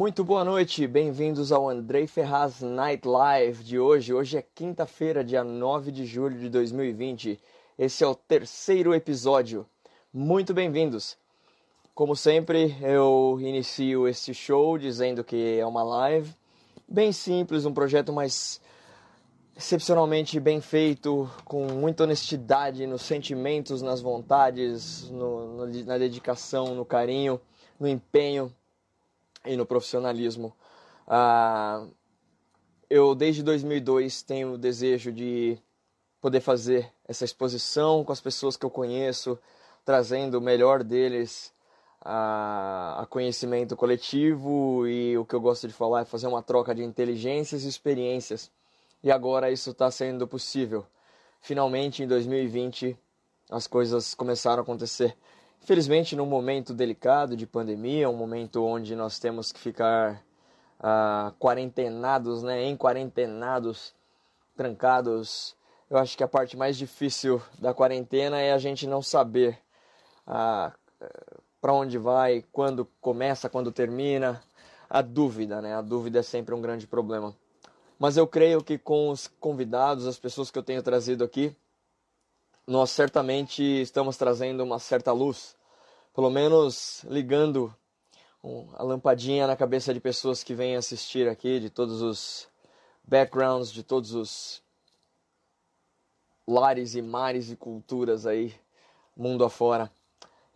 Muito boa noite, bem-vindos ao Andrei Ferraz Night Live de hoje. Hoje é quinta-feira, dia 9 de julho de 2020. Esse é o terceiro episódio. Muito bem-vindos. Como sempre, eu inicio esse show dizendo que é uma live bem simples, um projeto mais excepcionalmente bem feito, com muita honestidade nos sentimentos, nas vontades, no, na dedicação, no carinho, no empenho e no profissionalismo. Ah, eu, desde 2002, tenho o desejo de poder fazer essa exposição com as pessoas que eu conheço, trazendo o melhor deles a, a, conhecimento coletivo e o que eu gosto de falar é fazer uma troca de inteligências e experiências. E agora isso está sendo possível. Finalmente, em 2020, as coisas começaram a acontecer. Infelizmente, num momento delicado de pandemia, um momento onde nós temos que ficar uh, quarentenados, né, em quarentenados, trancados. Eu acho que a parte mais difícil da quarentena é a gente não saber uh, para onde vai, quando começa, quando termina. A dúvida, né? A dúvida é sempre um grande problema. Mas eu creio que com os convidados, as pessoas que eu tenho trazido aqui, nós certamente estamos trazendo uma certa luz, pelo menos ligando a lampadinha na cabeça de pessoas que vêm assistir aqui, de todos os backgrounds, de todos os lares e mares e culturas aí, mundo afora.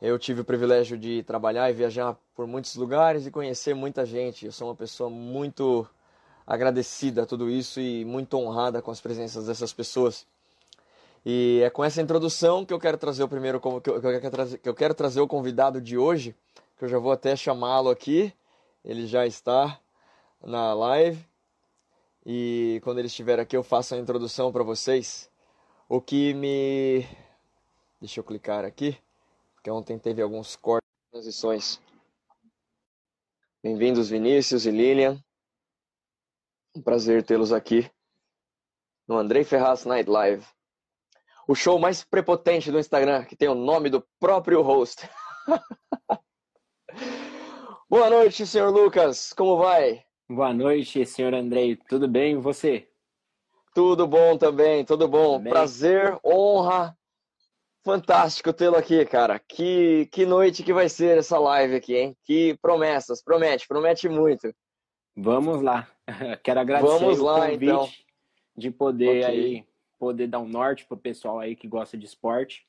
Eu tive o privilégio de trabalhar e viajar por muitos lugares e conhecer muita gente. Eu sou uma pessoa muito agradecida a tudo isso e muito honrada com as presenças dessas pessoas. E é com essa introdução que eu quero trazer o primeiro que eu, que eu, quero, trazer, que eu quero trazer o convidado de hoje, que eu já vou até chamá-lo aqui. Ele já está na live. E quando ele estiver aqui eu faço a introdução para vocês. O que me Deixa eu clicar aqui, porque ontem teve alguns cortes, transições. Bem-vindos Vinícius e Lilian. Um prazer tê-los aqui no Andrei Ferraz Night Live o show mais prepotente do Instagram, que tem o nome do próprio host. Boa noite, senhor Lucas. Como vai? Boa noite, senhor Andrei. Tudo bem e você? Tudo bom também, tudo bom. Prazer, honra. Fantástico tê-lo aqui, cara. Que, que noite que vai ser essa live aqui, hein? Que promessas. Promete, promete muito. Vamos lá. Quero agradecer Vamos lá, o convite então. de poder okay. aí poder dar um norte pro pessoal aí que gosta de esporte.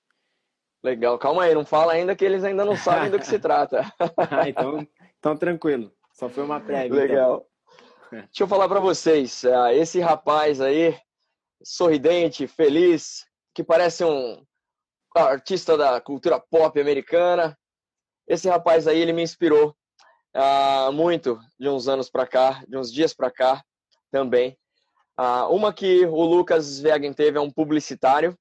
Legal, calma aí, não fala ainda que eles ainda não sabem do que se trata. ah, então, então tranquilo, só foi uma prévia. Então. Legal. Então. Deixa eu falar para vocês, ah, esse rapaz aí, sorridente, feliz, que parece um artista da cultura pop americana, esse rapaz aí, ele me inspirou uh, muito de uns anos para cá, de uns dias para cá também. Uh, uma que o Lucas Vegen teve é um publicitário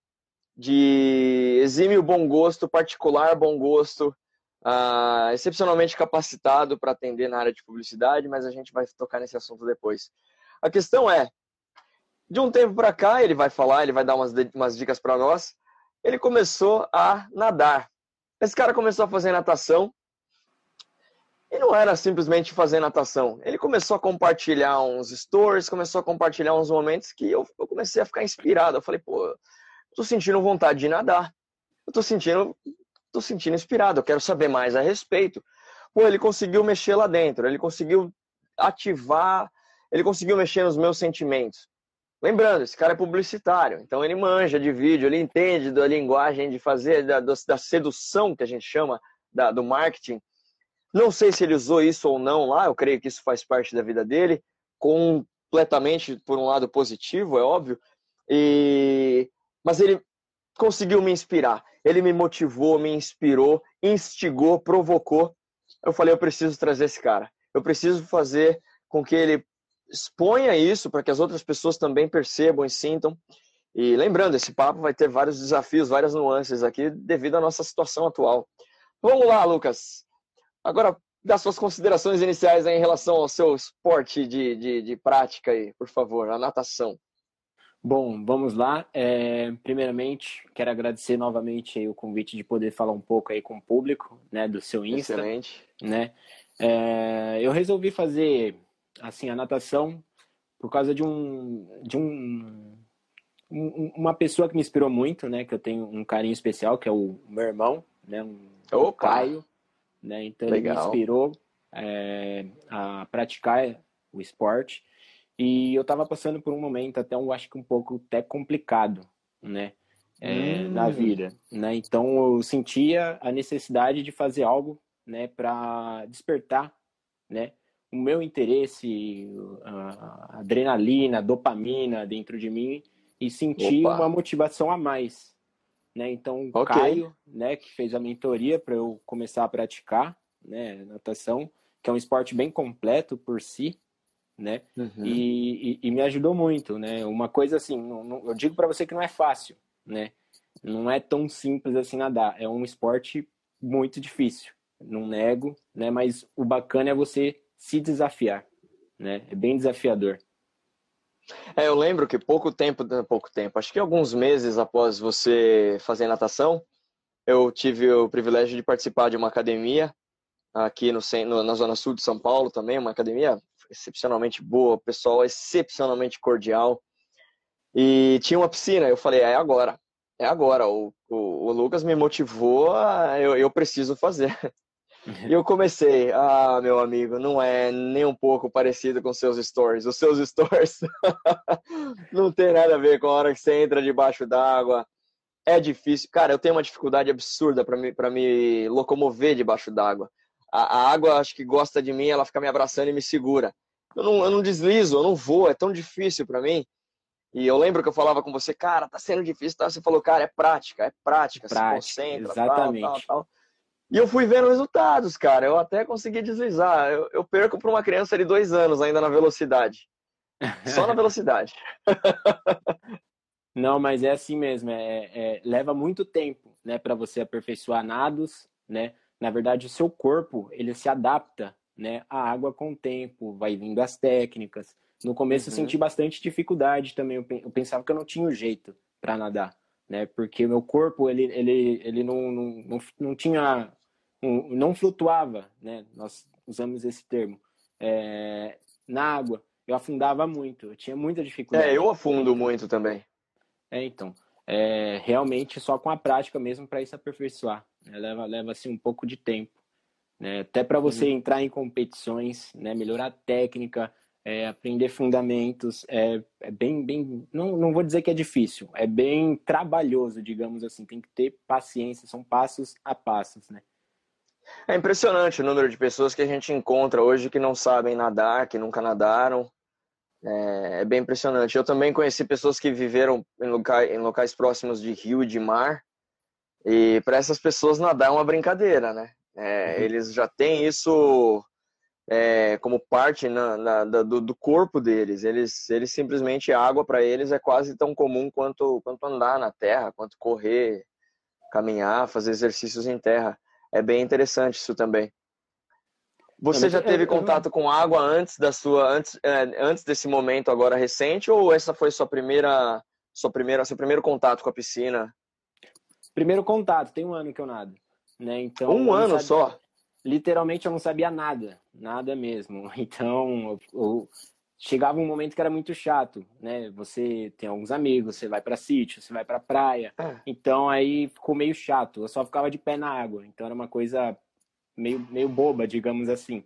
de exímio bom gosto, particular bom gosto, uh, excepcionalmente capacitado para atender na área de publicidade, mas a gente vai tocar nesse assunto depois. A questão é, de um tempo para cá, ele vai falar, ele vai dar umas, umas dicas para nós, ele começou a nadar. Esse cara começou a fazer natação e não era simplesmente fazer natação. Ele começou a compartilhar uns stories, começou a compartilhar uns momentos que eu, eu comecei a ficar inspirado. Eu falei, pô, eu tô sentindo vontade de nadar. Eu tô sentindo, tô sentindo inspirado, eu quero saber mais a respeito. Pô, ele conseguiu mexer lá dentro, ele conseguiu ativar, ele conseguiu mexer nos meus sentimentos. Lembrando, esse cara é publicitário, então ele manja de vídeo, ele entende da linguagem de fazer, da, da sedução que a gente chama, da, do marketing. Não sei se ele usou isso ou não lá, eu creio que isso faz parte da vida dele, completamente por um lado positivo, é óbvio. E mas ele conseguiu me inspirar. Ele me motivou, me inspirou, instigou, provocou. Eu falei, eu preciso trazer esse cara. Eu preciso fazer com que ele exponha isso para que as outras pessoas também percebam e sintam. E lembrando, esse papo vai ter vários desafios, várias nuances aqui devido à nossa situação atual. Vamos lá, Lucas. Agora, das suas considerações iniciais em relação ao seu esporte de, de, de prática aí, por favor, a natação. Bom, vamos lá. É, primeiramente, quero agradecer novamente o convite de poder falar um pouco aí com o público, né, do seu Insta. Excelente. Né? É, eu resolvi fazer assim a natação por causa de um de um, um, uma pessoa que me inspirou muito, né? Que eu tenho um carinho especial, que é o meu irmão, né? Um, o Caio, né? Então Legal. ele me inspirou é, a praticar o esporte e eu estava passando por um momento até eu acho que um pouco até complicado, né? É, hum. Na vida, né? Então eu sentia a necessidade de fazer algo, né? Para despertar, né? O meu interesse, a adrenalina, a dopamina dentro de mim e sentir Opa. uma motivação a mais, né? Então o okay. Caio, né? Que fez a mentoria para eu começar a praticar, né? Natação, que é um esporte bem completo por si, né? Uhum. E, e, e, me ajudou muito, né? Uma coisa assim, não, não, eu digo para você que não é fácil, né? Não é tão simples assim nadar. É um esporte muito difícil, não nego, né? Mas o bacana é você se desafiar, né? É bem desafiador. É, eu lembro que pouco tempo, pouco tempo, acho que alguns meses após você fazer natação, eu tive o privilégio de participar de uma academia aqui no, na zona sul de São Paulo também, uma academia excepcionalmente boa, pessoal excepcionalmente cordial. E tinha uma piscina, eu falei, é agora, é agora. O, o, o Lucas me motivou, eu, eu preciso fazer. E eu comecei, ah, meu amigo, não é nem um pouco parecido com seus stories. Os seus stories não tem nada a ver com a hora que você entra debaixo d'água. É difícil. Cara, eu tenho uma dificuldade absurda para me, pra me locomover debaixo d'água a, a, água acho que gosta de mim, ela fica me abraçando e me segura. Eu não, eu não deslizo, eu não vou, é tão difícil para mim. E eu lembro que eu falava com você, cara, tá sendo difícil, tá? Você falou, cara, é prática, é prática, prática se concentra, exatamente. Tal, tal, tal. E eu fui vendo resultados, cara. Eu até consegui deslizar. Eu, eu perco para uma criança de dois anos ainda na velocidade. Só na velocidade. Não, mas é assim mesmo. É, é leva muito tempo, né, para você aperfeiçoar nados, né? na verdade, o seu corpo ele se adapta né, à água com o tempo, vai vindo as técnicas. No começo uhum. eu senti bastante dificuldade também, eu pensava que eu não tinha o jeito para nadar, né? Porque o meu corpo ele, ele, ele não, não, não, não tinha, não flutuava, né? Nós usamos esse termo. É, na água, eu afundava muito, eu tinha muita dificuldade. É, eu afundo muito também. É, então, é, realmente só com a prática mesmo para isso aperfeiçoar. Né? Leva, leva assim, um pouco de tempo. Né? Até para você uhum. entrar em competições, né? melhorar a técnica, é, aprender fundamentos, é, é, bem, bem, não, não vou dizer que é difícil, é bem trabalhoso, digamos assim, tem que ter paciência, são passos a passos, né? É impressionante o número de pessoas que a gente encontra hoje que não sabem nadar, que nunca nadaram, é, é bem impressionante. Eu também conheci pessoas que viveram em locais, em locais próximos de rio e de mar, e para essas pessoas nadar é uma brincadeira, né? É, uhum. Eles já têm isso é, como parte na, na, do, do, corpo deles. Eles, eles simplesmente água para eles é quase tão comum quanto, quanto andar na terra, quanto correr, caminhar, fazer exercícios em terra. É bem interessante isso também. Você já teve contato com água antes da sua antes, é, antes desse momento agora recente ou essa foi sua primeira sua primeira seu primeiro contato com a piscina? Primeiro contato, tem um ano que eu nado, né? Então um ano sabia, só. Literalmente eu não sabia nada, nada mesmo. Então eu, eu, chegava um momento que era muito chato, né? Você tem alguns amigos, você vai para sítio, você vai para praia. É. Então aí ficou meio chato. Eu só ficava de pé na água. Então era uma coisa meio meio boba, digamos assim.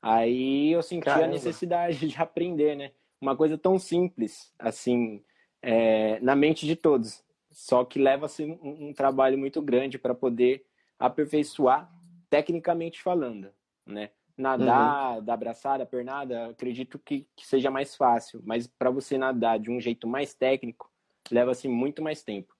Aí eu senti Caramba. a necessidade de aprender, né? Uma coisa tão simples, assim, é, na mente de todos. Só que leva-se um, um, trabalho muito grande para poder aperfeiçoar, tecnicamente falando, né? Nadar, uhum. da abraçada, pernada, acredito que, que seja mais fácil, mas para você nadar de um jeito mais técnico, leva-se muito mais tempo.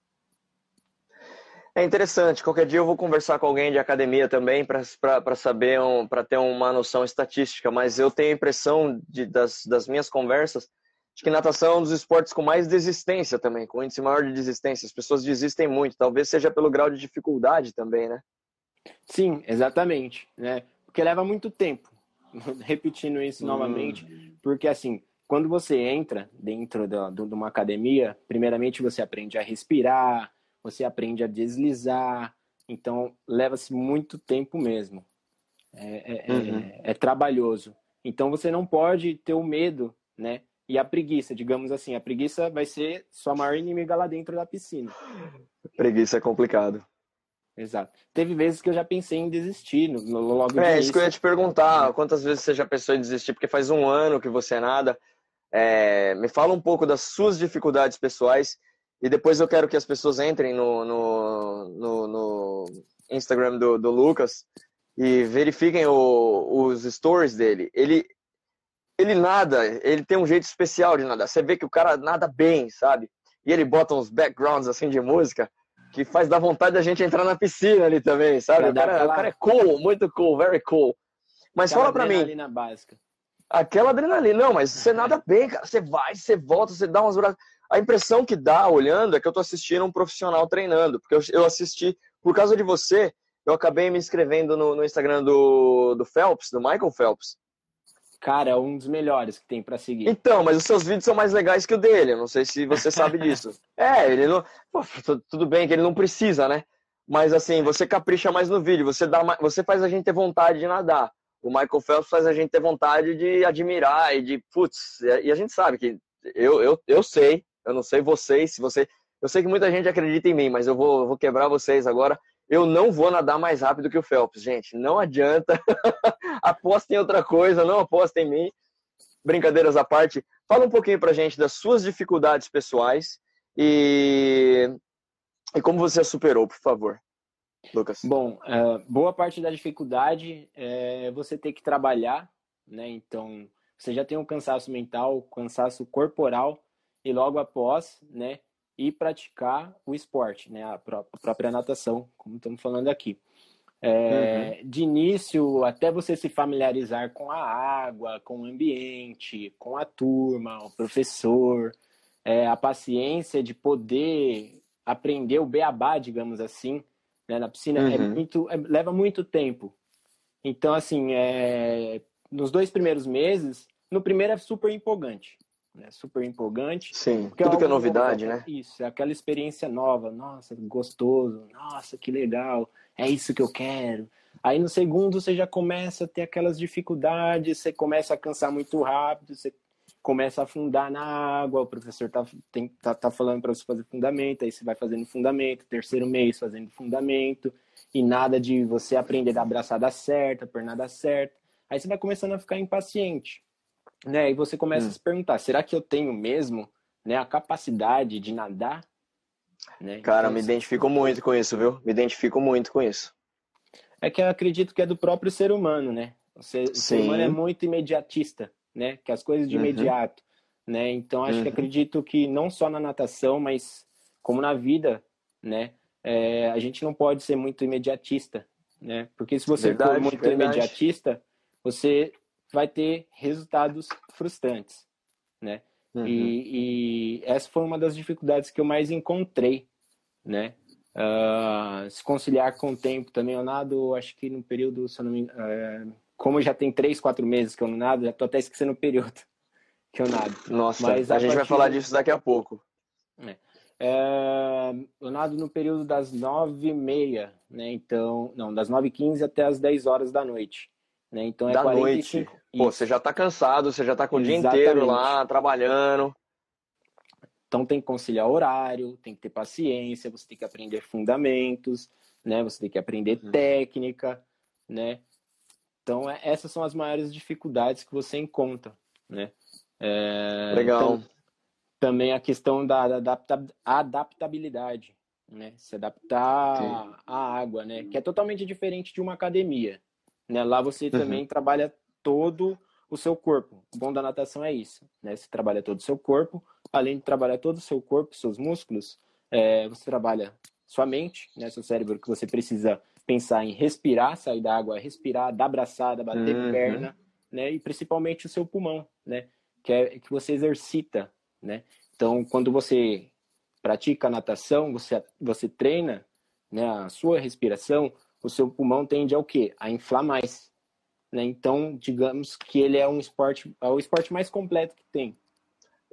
É interessante. Qualquer dia eu vou conversar com alguém de academia também para saber, um, para ter uma noção estatística. Mas eu tenho a impressão de, das, das minhas conversas Acho que natação é um dos esportes com mais desistência também, com índice maior de desistência. As pessoas desistem muito, talvez seja pelo grau de dificuldade também, né? Sim, exatamente, né? Porque leva muito tempo. Repetindo isso hum. novamente, porque assim, quando você entra dentro de uma academia, primeiramente você aprende a respirar, você aprende a deslizar, então leva-se muito tempo mesmo. É, é, uhum. é, é trabalhoso. Então você não pode ter o medo, né? E a preguiça, digamos assim, a preguiça vai ser sua maior inimiga lá dentro da piscina. Preguiça é complicado. Exato. Teve vezes que eu já pensei em desistir no, logo É, isso que eu ia te perguntar. Quantas vezes você já pensou em desistir? Porque faz um ano que você é nada. É, me fala um pouco das suas dificuldades pessoais e depois eu quero que as pessoas entrem no, no, no, no Instagram do, do Lucas e verifiquem o, os stories dele. Ele, ele nada, ele tem um jeito especial de nadar. Você vê que o cara nada bem, sabe? E ele bota uns backgrounds assim de música que faz dar vontade da gente entrar na piscina ali também, sabe? O cara, aquela... o cara, é cool, muito cool, very cool. Mas aquela fala pra mim. Adrenalina básica. Aquela adrenalina, não, mas você nada bem, cara. Você vai, você volta, você dá umas A impressão que dá olhando é que eu tô assistindo um profissional treinando, porque eu, eu assisti, por causa de você, eu acabei me inscrevendo no, no Instagram do, do Phelps, do Michael Phelps. Cara, é um dos melhores que tem para seguir. Então, mas os seus vídeos são mais legais que o dele. Eu não sei se você sabe disso. é, ele não. Pô, tudo bem que ele não precisa, né? Mas assim, você capricha mais no vídeo. Você, dá, você faz a gente ter vontade de nadar. O Michael Phelps faz a gente ter vontade de admirar e de. Putz, e a gente sabe que. Eu, eu, eu sei, eu não sei vocês, se você. Eu sei que muita gente acredita em mim, mas eu vou, vou quebrar vocês agora eu não vou nadar mais rápido que o Phelps, gente. Não adianta. aposta em outra coisa, não aposta em mim. Brincadeiras à parte, fala um pouquinho pra gente das suas dificuldades pessoais e, e como você a superou, por favor. Lucas. Bom, uh, boa parte da dificuldade é você ter que trabalhar, né? Então, você já tem um cansaço mental, cansaço corporal e logo após, né, e praticar o esporte, né, a própria natação, como estamos falando aqui. É, uhum. De início, até você se familiarizar com a água, com o ambiente, com a turma, o professor, é, a paciência de poder aprender o beabá, digamos assim, né, na piscina, é uhum. é muito, é, leva muito tempo. Então, assim, é, nos dois primeiros meses, no primeiro é super empolgante né? Super empolgante. Sim, é tudo que é novidade, novo, né? Isso, é aquela experiência nova. Nossa, gostoso. Nossa, que legal. É isso que eu quero. Aí no segundo você já começa a ter aquelas dificuldades, você começa a cansar muito rápido, você começa a afundar na água, o professor tá, tem, tá, tá falando para você fazer fundamento, aí você vai fazendo fundamento, terceiro mês fazendo fundamento, e nada de você aprender da abraçada certa, pernada certa. Aí você vai começando a ficar impaciente né? E você começa hum. a se perguntar, será que eu tenho mesmo, né, a capacidade de nadar? Né? Cara, então, me identifico muito com isso, viu? Me identifico muito com isso. É que eu acredito que é do próprio ser humano, né? O ser, o ser humano é muito imediatista, né? Que as coisas de uhum. imediato, né? Então acho uhum. que acredito que não só na natação, mas como na vida, né? É, a gente não pode ser muito imediatista, né? Porque se você verdade, for muito verdade. imediatista, você vai ter resultados frustrantes, né? Uhum. E, e, essa foi uma das dificuldades que eu mais encontrei, né? Uh, se conciliar com o tempo também. Eu nado, acho que no período, se eu não me, uh, como já tem três, quatro meses que eu não nado, já tô até esquecendo o período que eu nado. Nossa, Mas a, a gente vai falar disso daqui a pouco. É. É, eu nado no período das nove e meia, né? Então, não, das nove e quinze até as dez horas da noite. Né? Então é da 45... noite. Pô, você já tá cansado, você já tá com Exatamente. o dia inteiro lá trabalhando. Então tem que conciliar horário, tem que ter paciência, você tem que aprender fundamentos, né? Você tem que aprender uhum. técnica, né? Então é, essas são as maiores dificuldades que você encontra, né? É, Legal. Então, também a questão da, da adaptabilidade, né? Se adaptar Sim. à água, né? Que é totalmente diferente de uma academia, né? Lá você uhum. também trabalha todo o seu corpo. O bom da natação é isso, né? Você trabalha todo o seu corpo, além de trabalhar todo o seu corpo, seus músculos, é, você trabalha sua mente, né? Seu cérebro que você precisa pensar em respirar, sair da água, respirar, dar braçada, bater uhum. perna, né? E principalmente o seu pulmão, né? Que é que você exercita, né? Então, quando você pratica natação, você você treina, né? A sua respiração, o seu pulmão tende ao quê? A inflar mais. Né? Então, digamos que ele é um esporte, é o esporte mais completo que tem.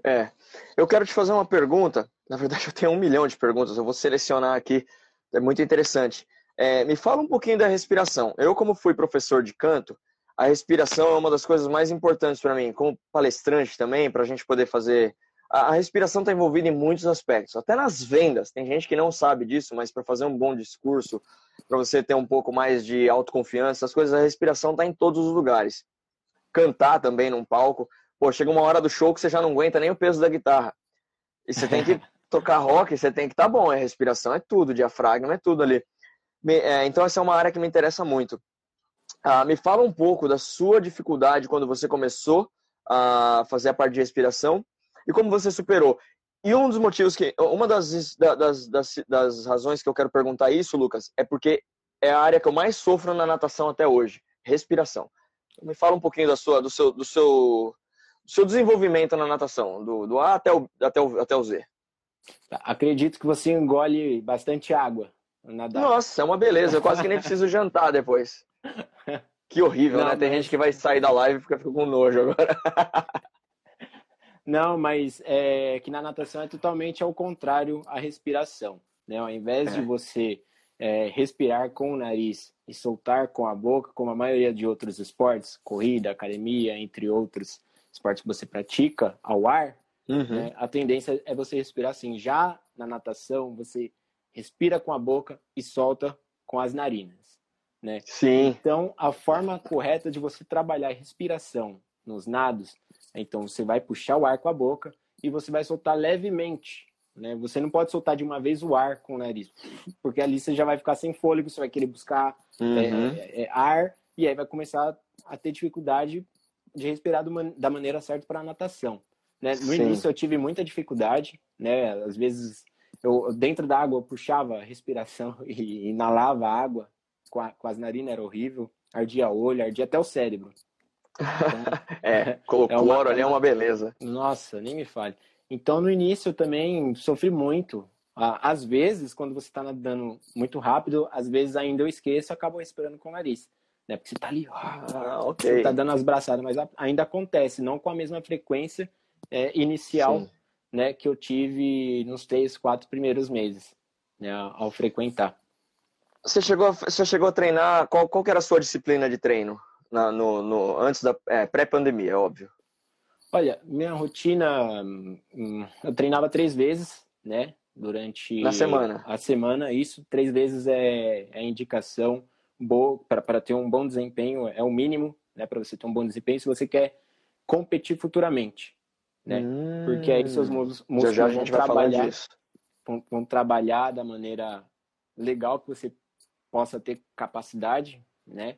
É. Eu quero te fazer uma pergunta. Na verdade, eu tenho um milhão de perguntas. Eu vou selecionar aqui. É muito interessante. É, me fala um pouquinho da respiração. Eu, como fui professor de canto, a respiração é uma das coisas mais importantes para mim, como palestrante também, para a gente poder fazer. A, respiração está envolvida em muitos aspectos, até nas vendas. Tem gente que não sabe disso, mas para fazer um bom discurso, para você ter um pouco mais de autoconfiança, as coisas, a respiração está em todos os lugares. Cantar também num palco. Pô, chega uma hora do show que você já não aguenta nem o peso da guitarra. E você tem que tocar rock, você tem que estar tá bom. A respiração é tudo, diafragma é tudo ali. É, então, essa é uma área que me interessa muito. Ah, me fala um pouco da sua dificuldade quando você começou a fazer a parte de respiração e como você superou. E um dos motivos que, uma das, das, das, das razões que eu quero perguntar isso, Lucas, é porque é a área que eu mais sofro na natação até hoje, respiração. Me fala um pouquinho da sua, do seu, do seu, do seu desenvolvimento na natação, do, do A até o, até o, até o Z. Acredito que você engole bastante água. Nadar. Nossa, é uma beleza. Eu quase que nem preciso jantar depois. Que horrível, não, né? Tem mas... gente que vai sair da live e fica, fica com nojo agora. Não, mas é que na natação é totalmente ao contrário a respiração. Né? Ao invés é. de você é, respirar com o nariz e soltar com a boca, como a maioria de outros esportes, corrida, academia, entre outros esportes que você pratica ao ar, uhum. né? a tendência é você respirar assim. Já na natação, você respira com a boca e solta com as narinas, né? Sim. Então, a forma correta de você trabalhar a respiração nos nados, então você vai puxar o ar com a boca e você vai soltar levemente, né? Você não pode soltar de uma vez o ar com o nariz, porque ali você já vai ficar sem fôlego, você vai querer buscar uhum. é, é, ar e aí vai começar a ter dificuldade de respirar da maneira certa para a natação. Né? No Sim. início eu tive muita dificuldade, né? Às vezes eu dentro da água eu puxava a respiração e inalava água com, a, com as narinas, era horrível. Ardia o olho, ardia até o cérebro. Então, é, colocou é uma, ali é uma beleza. Nossa, nem me fale. Então, no início eu também sofri muito. Às vezes, quando você está nadando muito rápido, às vezes ainda eu esqueço e acabo respirando com o nariz. Né? Porque você está ali, ah, okay. você está dando as braçadas, mas ainda acontece, não com a mesma frequência é, inicial Sim né, que eu tive nos três, quatro primeiros meses, né, ao frequentar. Você chegou, você chegou a treinar, qual, qual era a sua disciplina de treino na, no, no, antes da é, pré-pandemia, é óbvio? Olha, minha rotina, hum, eu treinava três vezes, né, durante... Na semana? A semana, isso, três vezes é, é indicação boa para ter um bom desempenho, é o mínimo, né, para você ter um bom desempenho se você quer competir futuramente né? Hum, Porque aí seus músculos já, já vão trabalhar, vão, vão, trabalhar da maneira legal que você possa ter capacidade, né?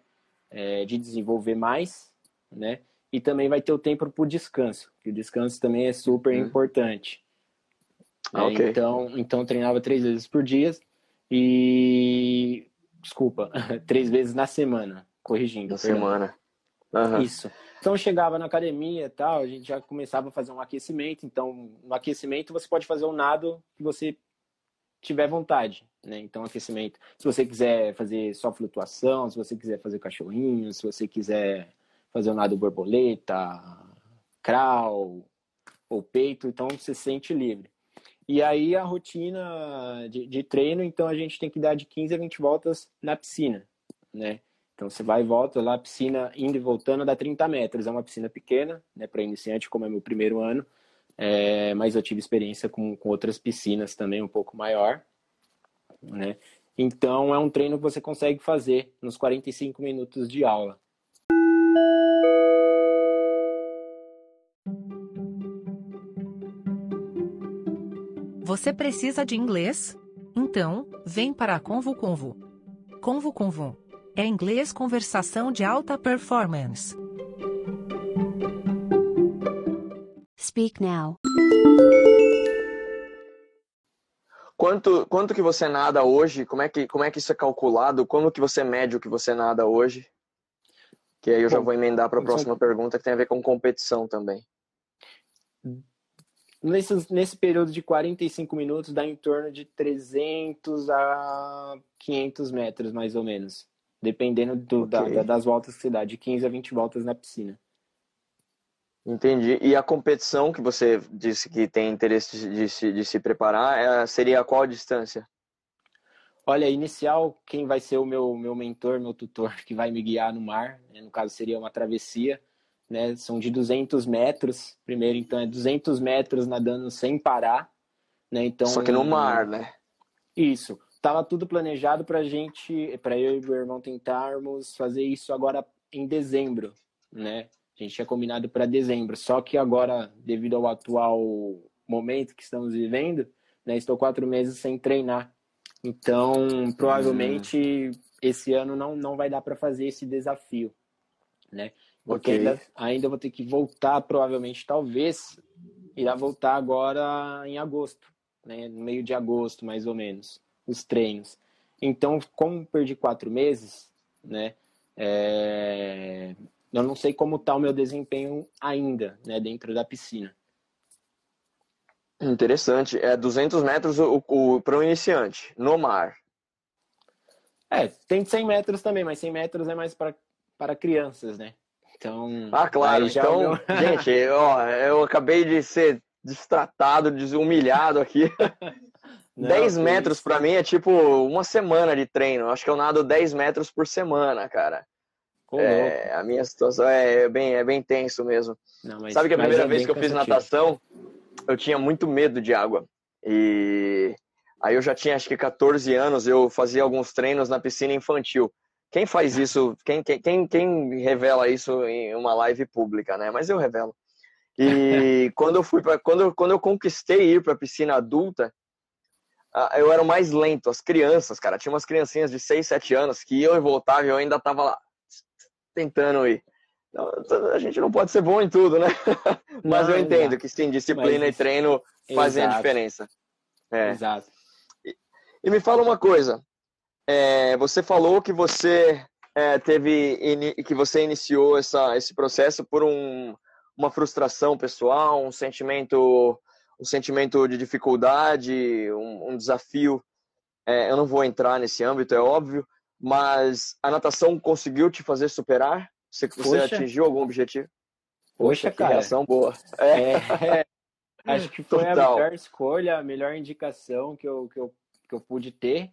É, de desenvolver mais, né? E também vai ter o tempo para o descanso, que o descanso também é super hum. importante. É, okay. Então, então treinava três vezes por dia e desculpa, três vezes na semana, corrigindo. Na semana. Uhum. Isso. Então chegava na academia e tal, a gente já começava a fazer um aquecimento. Então, no aquecimento você pode fazer o nado que você tiver vontade, né? Então, aquecimento. Se você quiser fazer só flutuação, se você quiser fazer cachorrinho, se você quiser fazer o nado borboleta, crawl ou peito, então você se sente livre. E aí a rotina de, de treino, então a gente tem que dar de 15 a 20 voltas na piscina, né? Então você vai e volta lá, a piscina indo e voltando dá 30 metros. É uma piscina pequena, né, para iniciante, como é meu primeiro ano. É, mas eu tive experiência com, com outras piscinas também um pouco maior, né? Então é um treino que você consegue fazer nos 45 minutos de aula. Você precisa de inglês? Então, vem para a Convo Convo. Convo Convo é inglês conversação de alta performance. Speak now. Quanto, quanto que você nada hoje? Como é que, como é que isso é calculado? Como que você mede o que você nada hoje? Que aí eu já vou emendar para a próxima pergunta que tem a ver com competição também. Nesse, nesse período de 45 minutos dá em torno de 300 a 500 metros, mais ou menos. Dependendo do, okay. da, das voltas que você dá, de 15 a 20 voltas na piscina. Entendi. E a competição que você disse que tem interesse de se, de se preparar, é, seria a qual distância? Olha, inicial, quem vai ser o meu, meu mentor, meu tutor, que vai me guiar no mar, né? no caso seria uma travessia, né? São de 200 metros, primeiro, então é 200 metros nadando sem parar, né? Então, Só que no mar, né? Isso. Tava tudo planejado pra gente, para eu e meu irmão tentarmos fazer isso agora em dezembro, né? A gente tinha combinado para dezembro, só que agora, devido ao atual momento que estamos vivendo, né? Estou quatro meses sem treinar. Então, provavelmente hum. esse ano não, não vai dar para fazer esse desafio, né? Porque okay. ainda, ainda vou ter que voltar, provavelmente, talvez, irá voltar agora em agosto, né? No meio de agosto, mais ou menos, os treinos. Então, como perdi quatro meses, né? É... Eu não sei como está o meu desempenho ainda, né? Dentro da piscina. Interessante. É 200 metros o, o, para um iniciante, no mar. É, tem 100 metros também, mas 100 metros é mais para, para crianças, né? Então. Ah, claro. Então, meu... gente, ó, eu acabei de ser destratado, desumilhado aqui. Não, 10 metros para mim é tipo uma semana de treino. Acho que eu nado 10 metros por semana, cara. É, a minha situação é bem, é bem tenso mesmo. Não, Sabe que a primeira é vez que eu fiz natação, eu tinha muito medo de água. E aí eu já tinha acho que 14 anos, eu fazia alguns treinos na piscina infantil. Quem faz isso, quem, quem, quem revela isso em uma live pública, né? Mas eu revelo. E quando eu fui para quando, quando eu conquistei ir para a piscina adulta, eu era o mais lento. As crianças, cara, tinha umas criancinhas de 6, 7 anos que eu e voltava e eu ainda tava lá tentando ir. Então, a gente não pode ser bom em tudo, né? Mas não, eu entendo exato. que sim, disciplina Mas, e treino fazem exato. a diferença. É. Exato. E, e, me fala uma coisa. É, você falou que você é, teve que você iniciou essa, esse processo por um, uma frustração pessoal, um sentimento, um sentimento de dificuldade, um, um desafio. É, eu não vou entrar nesse âmbito, é óbvio, mas a natação conseguiu te fazer superar você, você atingiu algum objetivo? Poxa, Poxa cara. Reação boa. É. é. acho que foi Total. a melhor escolha, a melhor indicação que eu, que eu, que eu pude ter.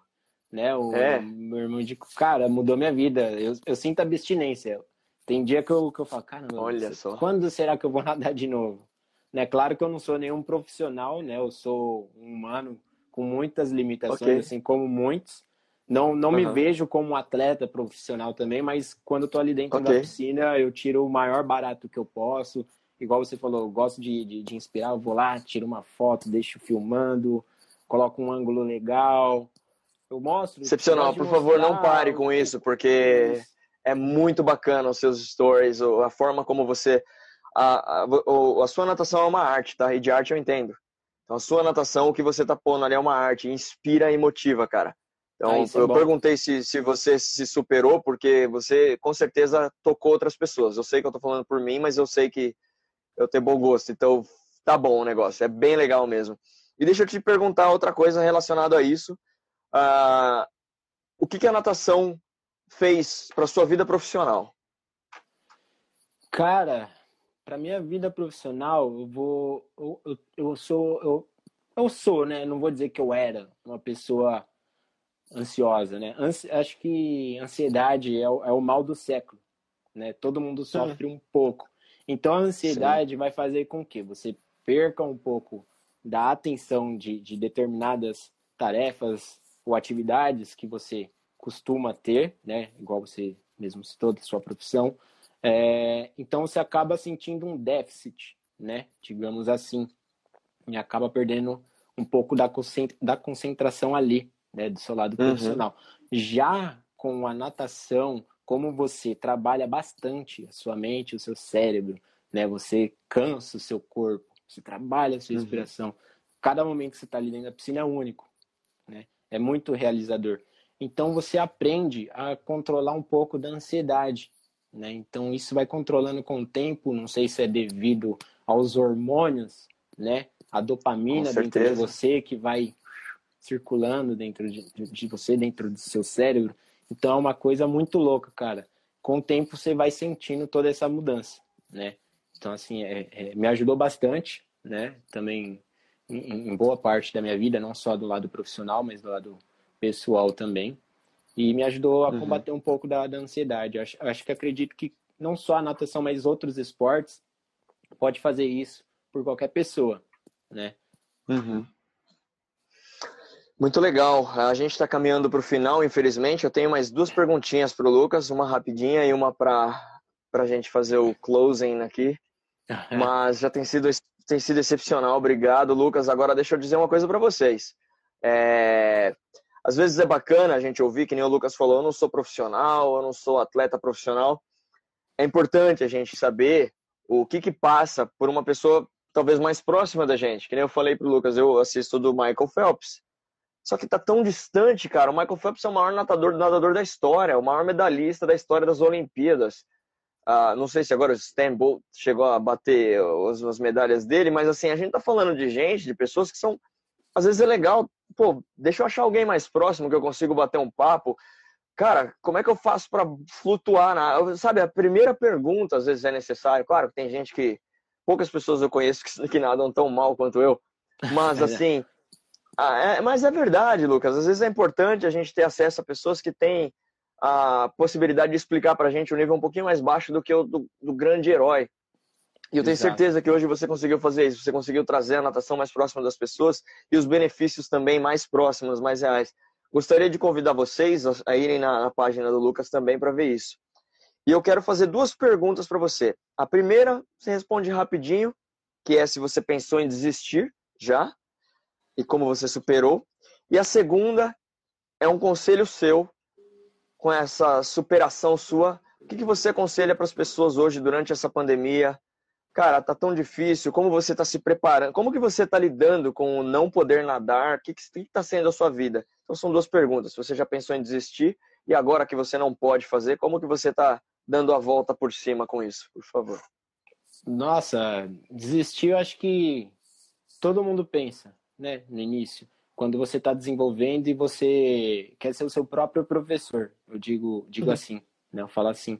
Né? O é. meu irmão indicou, cara, mudou minha vida. Eu, eu sinto abstinência. Tem dia que eu, que eu falo, caramba, Olha só. quando será que eu vou nadar de novo? Né? Claro que eu não sou nenhum profissional, né? Eu sou um humano com muitas limitações, okay. assim como muitos. Não, não uhum. me vejo como um atleta profissional também, mas quando eu tô ali dentro okay. da piscina, eu tiro o maior barato que eu posso. Igual você falou, eu gosto de, de, de inspirar, eu vou lá, tiro uma foto, deixo filmando, coloco um ângulo legal. Eu mostro. Excepcional, por favor, não pare com isso, porque é muito bacana os seus stories, a forma como você. A, a, a, sua natação é uma arte, tá? E de arte eu entendo. Então, a sua natação, o que você tá pondo ali é uma arte, inspira e motiva, cara. Então, ah, eu é perguntei se, se você se superou, porque você com certeza tocou outras pessoas. Eu sei que eu tô falando por mim, mas eu sei que eu tenho bom gosto. Então, tá bom o negócio, é bem legal mesmo. E deixa eu te perguntar outra coisa relacionada a isso. Uh, o que, que a natação fez para sua vida profissional? Cara, para minha vida profissional, eu vou, eu, eu, eu sou, eu, eu sou, né? Não vou dizer que eu era uma pessoa ansiosa, né? Ansi acho que ansiedade é o, é o, mal do século, né? Todo mundo sofre um pouco. Então a ansiedade Sim. vai fazer com que você perca um pouco da atenção de, de determinadas tarefas ou atividades que você costuma ter, né? Igual você mesmo citou da sua profissão. É, então você acaba sentindo um déficit, né? Digamos assim, e acaba perdendo um pouco da concentração ali né, do seu lado uhum. profissional. Já com a natação, como você trabalha bastante a sua mente, o seu cérebro, né, você cansa o seu corpo, você trabalha a sua uhum. respiração. Cada momento que você está ali dentro da piscina é único, né? É muito realizador. Então você aprende a controlar um pouco da ansiedade, né? Então isso vai controlando com o tempo, não sei se é devido aos hormônios, né? A dopamina dentro de você que vai circulando dentro de, de você, dentro do seu cérebro. Então é uma coisa muito louca, cara. Com o tempo você vai sentindo toda essa mudança, né? Então, assim, é, é, me ajudou bastante, né? Também em, em, boa parte da minha vida, não só do lado profissional, mas do lado pessoal também. E me ajudou a uhum. combater um pouco da, da ansiedade. Acho, acho que acredito que não só a natação, mas outros esportes pode fazer isso por qualquer pessoa, né? Uhum. Muito legal. A gente está caminhando para o final, infelizmente. Eu tenho mais duas perguntinhas para o Lucas, uma rapidinha e uma para a gente fazer o closing aqui. Mas já tem sido, tem sido excepcional. Obrigado, Lucas. Agora deixa eu dizer uma coisa para vocês. É... Às vezes é bacana a gente ouvir, que nem o Lucas falou, eu não sou profissional, eu não sou atleta profissional. É importante a gente saber o que que passa por uma pessoa talvez mais próxima da gente. Que nem eu falei pro Lucas, eu assisto do Michael Phelps. Só que tá tão distante, cara. O Michael Phelps é o maior nadador, nadador da história, o maior medalhista da história das Olimpíadas. Ah, não sei se agora o Stan Bolt chegou a bater as, as medalhas dele, mas assim, a gente tá falando de gente, de pessoas que são. Às vezes é legal, pô, deixa eu achar alguém mais próximo que eu consigo bater um papo. Cara, como é que eu faço para flutuar na. Sabe, a primeira pergunta às vezes é necessário. Claro que tem gente que poucas pessoas eu conheço que, que nadam tão mal quanto eu. Mas, assim. Ah, é, mas é verdade, Lucas. Às vezes é importante a gente ter acesso a pessoas que têm a possibilidade de explicar para a gente um nível um pouquinho mais baixo do que o do, do grande herói. E eu tenho Exato. certeza que hoje você conseguiu fazer isso. Você conseguiu trazer a natação mais próxima das pessoas e os benefícios também mais próximos, mais reais. Gostaria de convidar vocês a irem na, na página do Lucas também para ver isso. E eu quero fazer duas perguntas para você. A primeira, você responde rapidinho, que é se você pensou em desistir já e como você superou. E a segunda é um conselho seu com essa superação sua. O que, que você aconselha para as pessoas hoje durante essa pandemia? Cara, tá tão difícil. Como você está se preparando? Como que você está lidando com o não poder nadar? O que está sendo a sua vida? Então são duas perguntas. Você já pensou em desistir e agora que você não pode fazer, como que você está dando a volta por cima com isso, por favor? Nossa, desistir eu acho que todo mundo pensa, né, no início. Quando você está desenvolvendo e você quer ser o seu próprio professor, eu digo, digo uhum. assim, né, eu falo assim,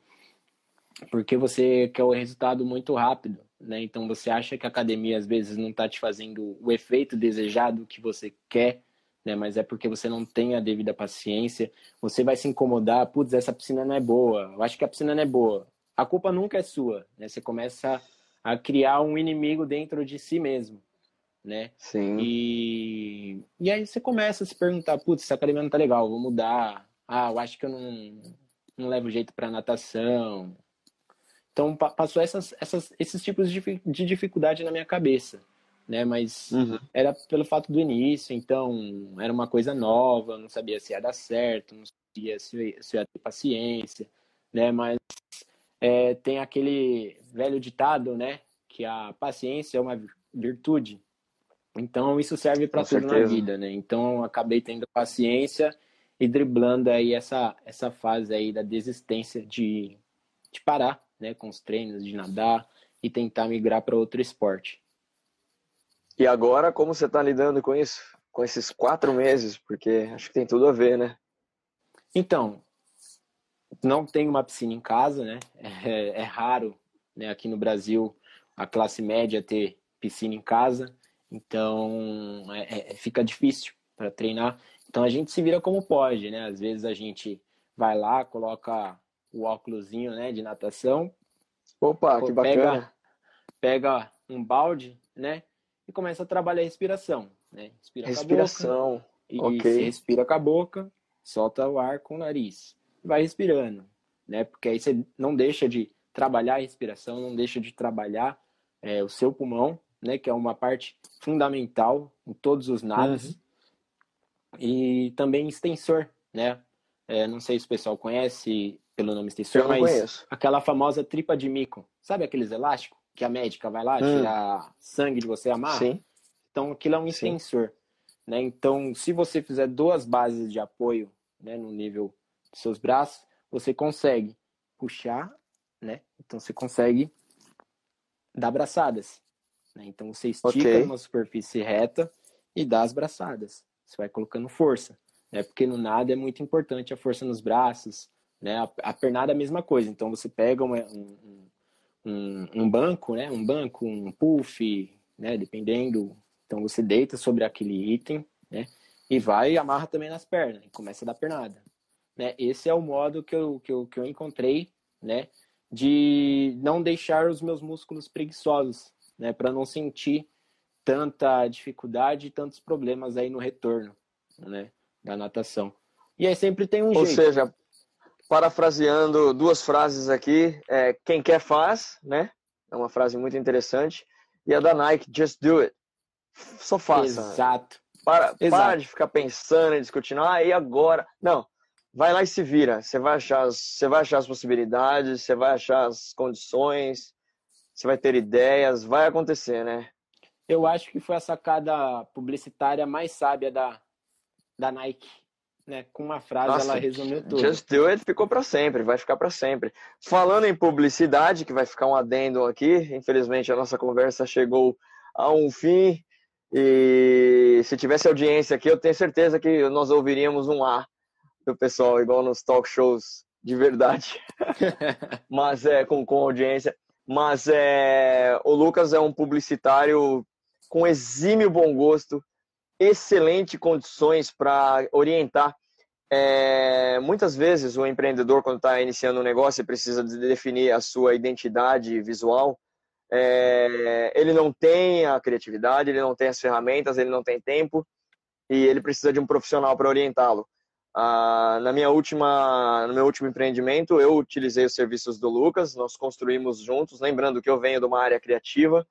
porque você quer o resultado muito rápido, né? Então você acha que a academia às vezes não está te fazendo o efeito desejado que você quer, né? Mas é porque você não tem a devida paciência. Você vai se incomodar, putz, essa piscina não é boa. Eu acho que a piscina não é boa. A culpa nunca é sua, né? Você começa a criar um inimigo dentro de si mesmo, né? Sim. E, e aí você começa a se perguntar, putz, essa academia não tá legal, vou mudar. Ah, eu acho que eu não, não levo jeito para natação. Então passou essas, essas, esses tipos de dificuldade na minha cabeça né? Mas uhum. era pelo fato do início, então era uma coisa nova, não sabia se ia dar certo, não sabia se, se ia ter paciência, né? Mas é, tem aquele velho ditado, né? Que a paciência é uma virtude. Então isso serve para tudo certeza. na vida, né? Então acabei tendo paciência e driblando aí essa essa fase aí da desistência de, de parar, né? Com os treinos, de nadar e tentar migrar para outro esporte. E agora, como você está lidando com isso? Com esses quatro meses? Porque acho que tem tudo a ver, né? Então, não tenho uma piscina em casa, né? É, é raro, né? Aqui no Brasil, a classe média ter piscina em casa. Então, é, é, fica difícil para treinar. Então, a gente se vira como pode, né? Às vezes a gente vai lá, coloca o óculosinho, né, de natação. Opa, que bacana. Pega, pega um balde, né? e começa a trabalhar a respiração. Né? Respira respiração. Com a boca, ok. respira com a boca, solta o ar com o nariz. Vai respirando, né? Porque aí você não deixa de trabalhar a respiração, não deixa de trabalhar é, o seu pulmão, né? Que é uma parte fundamental em todos os nados. Uhum. E também extensor, né? É, não sei se o pessoal conhece pelo nome extensor, mas conheço. aquela famosa tripa de mico. Sabe aqueles elásticos? que a médica vai lá hum. tirar sangue de você amarra. Sim. Então aquilo é um extensor. Né? Então, se você fizer duas bases de apoio né, no nível dos seus braços, você consegue puxar, né? Então você consegue dar braçadas. Né? Então você estica okay. uma superfície reta e dá as braçadas. Você vai colocando força. Né? Porque no nada é muito importante a força nos braços. Né? A, a pernada é a mesma coisa. Então você pega uma, um, um, um banco, né? Um banco, um puff, né? Dependendo. Então você deita sobre aquele item, né? e vai e amarra também nas pernas, e começa a dar pernada. Né? Esse é o modo que eu, que eu, que eu encontrei, né? De não deixar os meus músculos preguiçosos, né? Para não sentir tanta dificuldade e tantos problemas aí no retorno, né? Da natação. E aí sempre tem um Ou jeito. seja, parafraseando duas frases aqui, é, quem quer faz, né? É uma frase muito interessante. E a da Nike, just do it. Só faça. Exato. Para, Exato. para de ficar pensando e discutindo, ah, e agora? Não, vai lá e se vira. Você vai achar, você vai achar as possibilidades, você vai achar as condições, você vai ter ideias, vai acontecer, né? Eu acho que foi a sacada publicitária mais sábia da, da Nike. Né? Com uma frase Nossa, ela resumiu tudo. Just do it ficou para sempre, vai ficar para sempre. Falando em publicidade, que vai ficar um adendo aqui, infelizmente a nossa conversa chegou a um fim e se tivesse audiência aqui, eu tenho certeza que nós ouviríamos um A do pessoal, igual nos talk shows de verdade. Mas é com, com audiência. Mas é, o Lucas é um publicitário com exímio bom gosto, excelente condições para orientar. É, muitas vezes o empreendedor, quando está iniciando um negócio, precisa de definir a sua identidade visual. É, ele não tem a criatividade, ele não tem as ferramentas, ele não tem tempo e ele precisa de um profissional para orientá-lo. Ah, na minha última, no meu último empreendimento, eu utilizei os serviços do Lucas, nós construímos juntos, lembrando que eu venho de uma área criativa,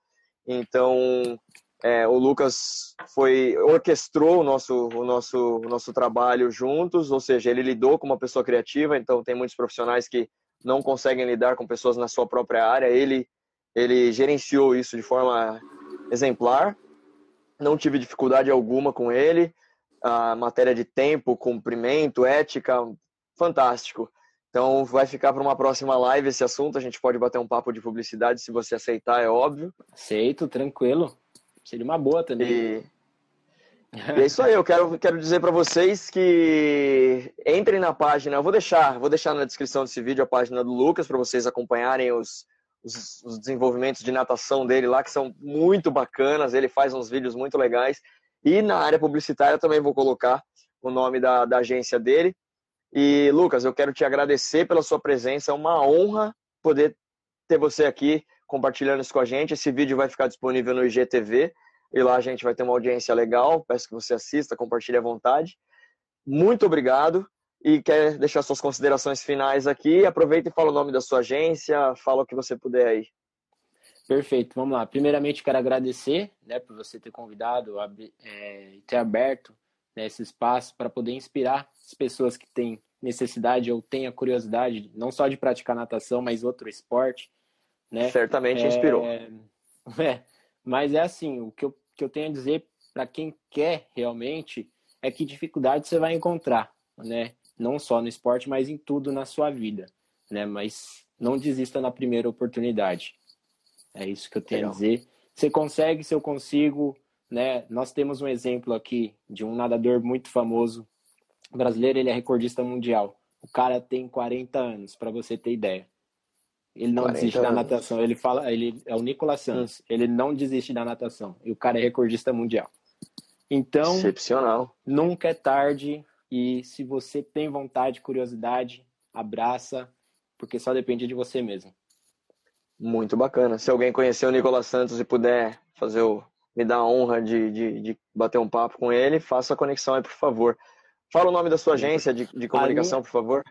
então é, o Lucas foi orquestrou o nosso, o nosso, o nosso trabalho juntos, ou seja, ele lidou com uma pessoa criativa, então tem muitos profissionais que não conseguem lidar com pessoas na sua própria área, ele ele gerenciou isso de forma exemplar, não tive dificuldade alguma com ele, a matéria de tempo, cumprimento, ética, fantástico. Então vai ficar para uma próxima live esse assunto, a gente pode bater um papo de publicidade se você aceitar, é óbvio. Aceito, tranquilo. Seria uma boa também. E, e é isso aí, eu quero, quero dizer para vocês que entrem na página, eu vou deixar, vou deixar na descrição desse vídeo a página do Lucas para vocês acompanharem os, os, os desenvolvimentos de natação dele lá, que são muito bacanas, ele faz uns vídeos muito legais. E na área publicitária também vou colocar o nome da, da agência dele. E Lucas, eu quero te agradecer pela sua presença, é uma honra poder ter você aqui compartilhando isso com a gente. Esse vídeo vai ficar disponível no IGTV e lá a gente vai ter uma audiência legal. Peço que você assista, compartilhe à vontade. Muito obrigado e quer deixar suas considerações finais aqui. Aproveita e fala o nome da sua agência, fala o que você puder aí. Perfeito, vamos lá. Primeiramente, quero agradecer né, por você ter convidado, é, ter aberto né, esse espaço para poder inspirar as pessoas que têm necessidade ou têm a curiosidade, não só de praticar natação, mas outro esporte. Né? Certamente inspirou. É, é, mas é assim, o que eu, que eu tenho a dizer para quem quer realmente é que dificuldade você vai encontrar, né? Não só no esporte, mas em tudo na sua vida, né? Mas não desista na primeira oportunidade. É isso que eu tenho Legal. a dizer. Você consegue, se eu consigo, né? Nós temos um exemplo aqui de um nadador muito famoso brasileiro, ele é recordista mundial. O cara tem 40 anos, para você ter ideia. Ele não desiste anos. da natação. Ele fala, ele é o Nicolas Santos. Hum. Ele não desiste da natação. E o cara é recordista mundial. Então, excepcional. Nunca é tarde e se você tem vontade, curiosidade, abraça, porque só depende de você mesmo. Muito bacana. Se alguém conhecer o Nicolas Santos e puder fazer o me dar a honra de, de, de, bater um papo com ele, faça a conexão aí, por favor. Fala o nome da sua agência de, de comunicação, minha... por favor.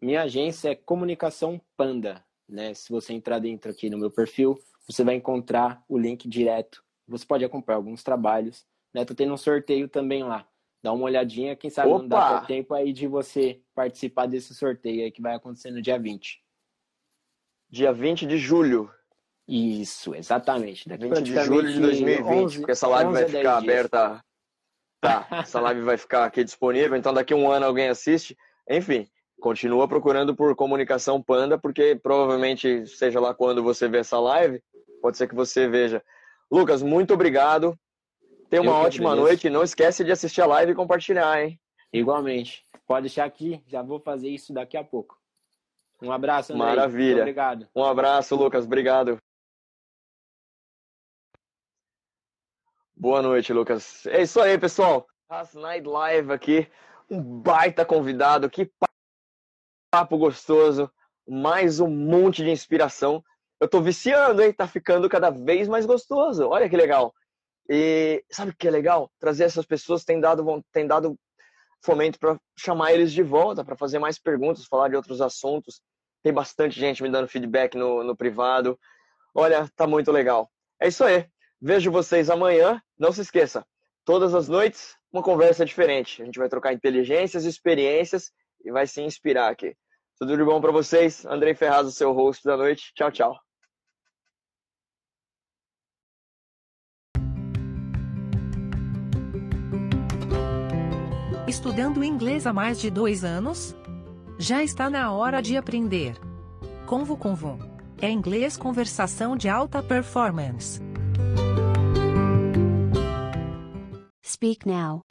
Minha agência é Comunicação Panda. Né? Se você entrar dentro aqui no meu perfil, você vai encontrar o link direto. Você pode acompanhar alguns trabalhos. Né? Tô tendo um sorteio também lá. Dá uma olhadinha, quem sabe Opa! não dá tempo aí de você participar desse sorteio aí que vai acontecer no dia 20. Dia 20 de julho. Isso, exatamente. Daqui 20 de julho de 2020, 11, porque essa live vai ficar aberta. Tá, essa live vai ficar aqui disponível, então daqui a um ano alguém assiste. Enfim, continua procurando por Comunicação Panda, porque provavelmente, seja lá quando você vê essa live, pode ser que você veja. Lucas, muito obrigado. Tenha uma ótima noite. Não esquece de assistir a live e compartilhar, hein? Igualmente. Pode deixar aqui, já vou fazer isso daqui a pouco. Um abraço, Andrei. Maravilha. Muito obrigado. Um abraço, Lucas. Obrigado. Boa noite, Lucas. É isso aí, pessoal. As Night Live aqui, um baita convidado, que papo gostoso, mais um monte de inspiração. Eu tô viciando, hein? Tá ficando cada vez mais gostoso. Olha que legal. E sabe o que é legal? Trazer essas pessoas tem dado, tem dado fomento para chamar eles de volta, para fazer mais perguntas, falar de outros assuntos. Tem bastante gente me dando feedback no, no privado. Olha, tá muito legal. É isso aí. Vejo vocês amanhã. Não se esqueça, todas as noites, uma conversa diferente. A gente vai trocar inteligências, experiências e vai se inspirar aqui. Tudo de bom para vocês. Andrei Ferraz, o seu host da noite. Tchau, tchau. Estudando inglês há mais de dois anos? Já está na hora de aprender. Convo Convo. É inglês conversação de alta performance. Speak now.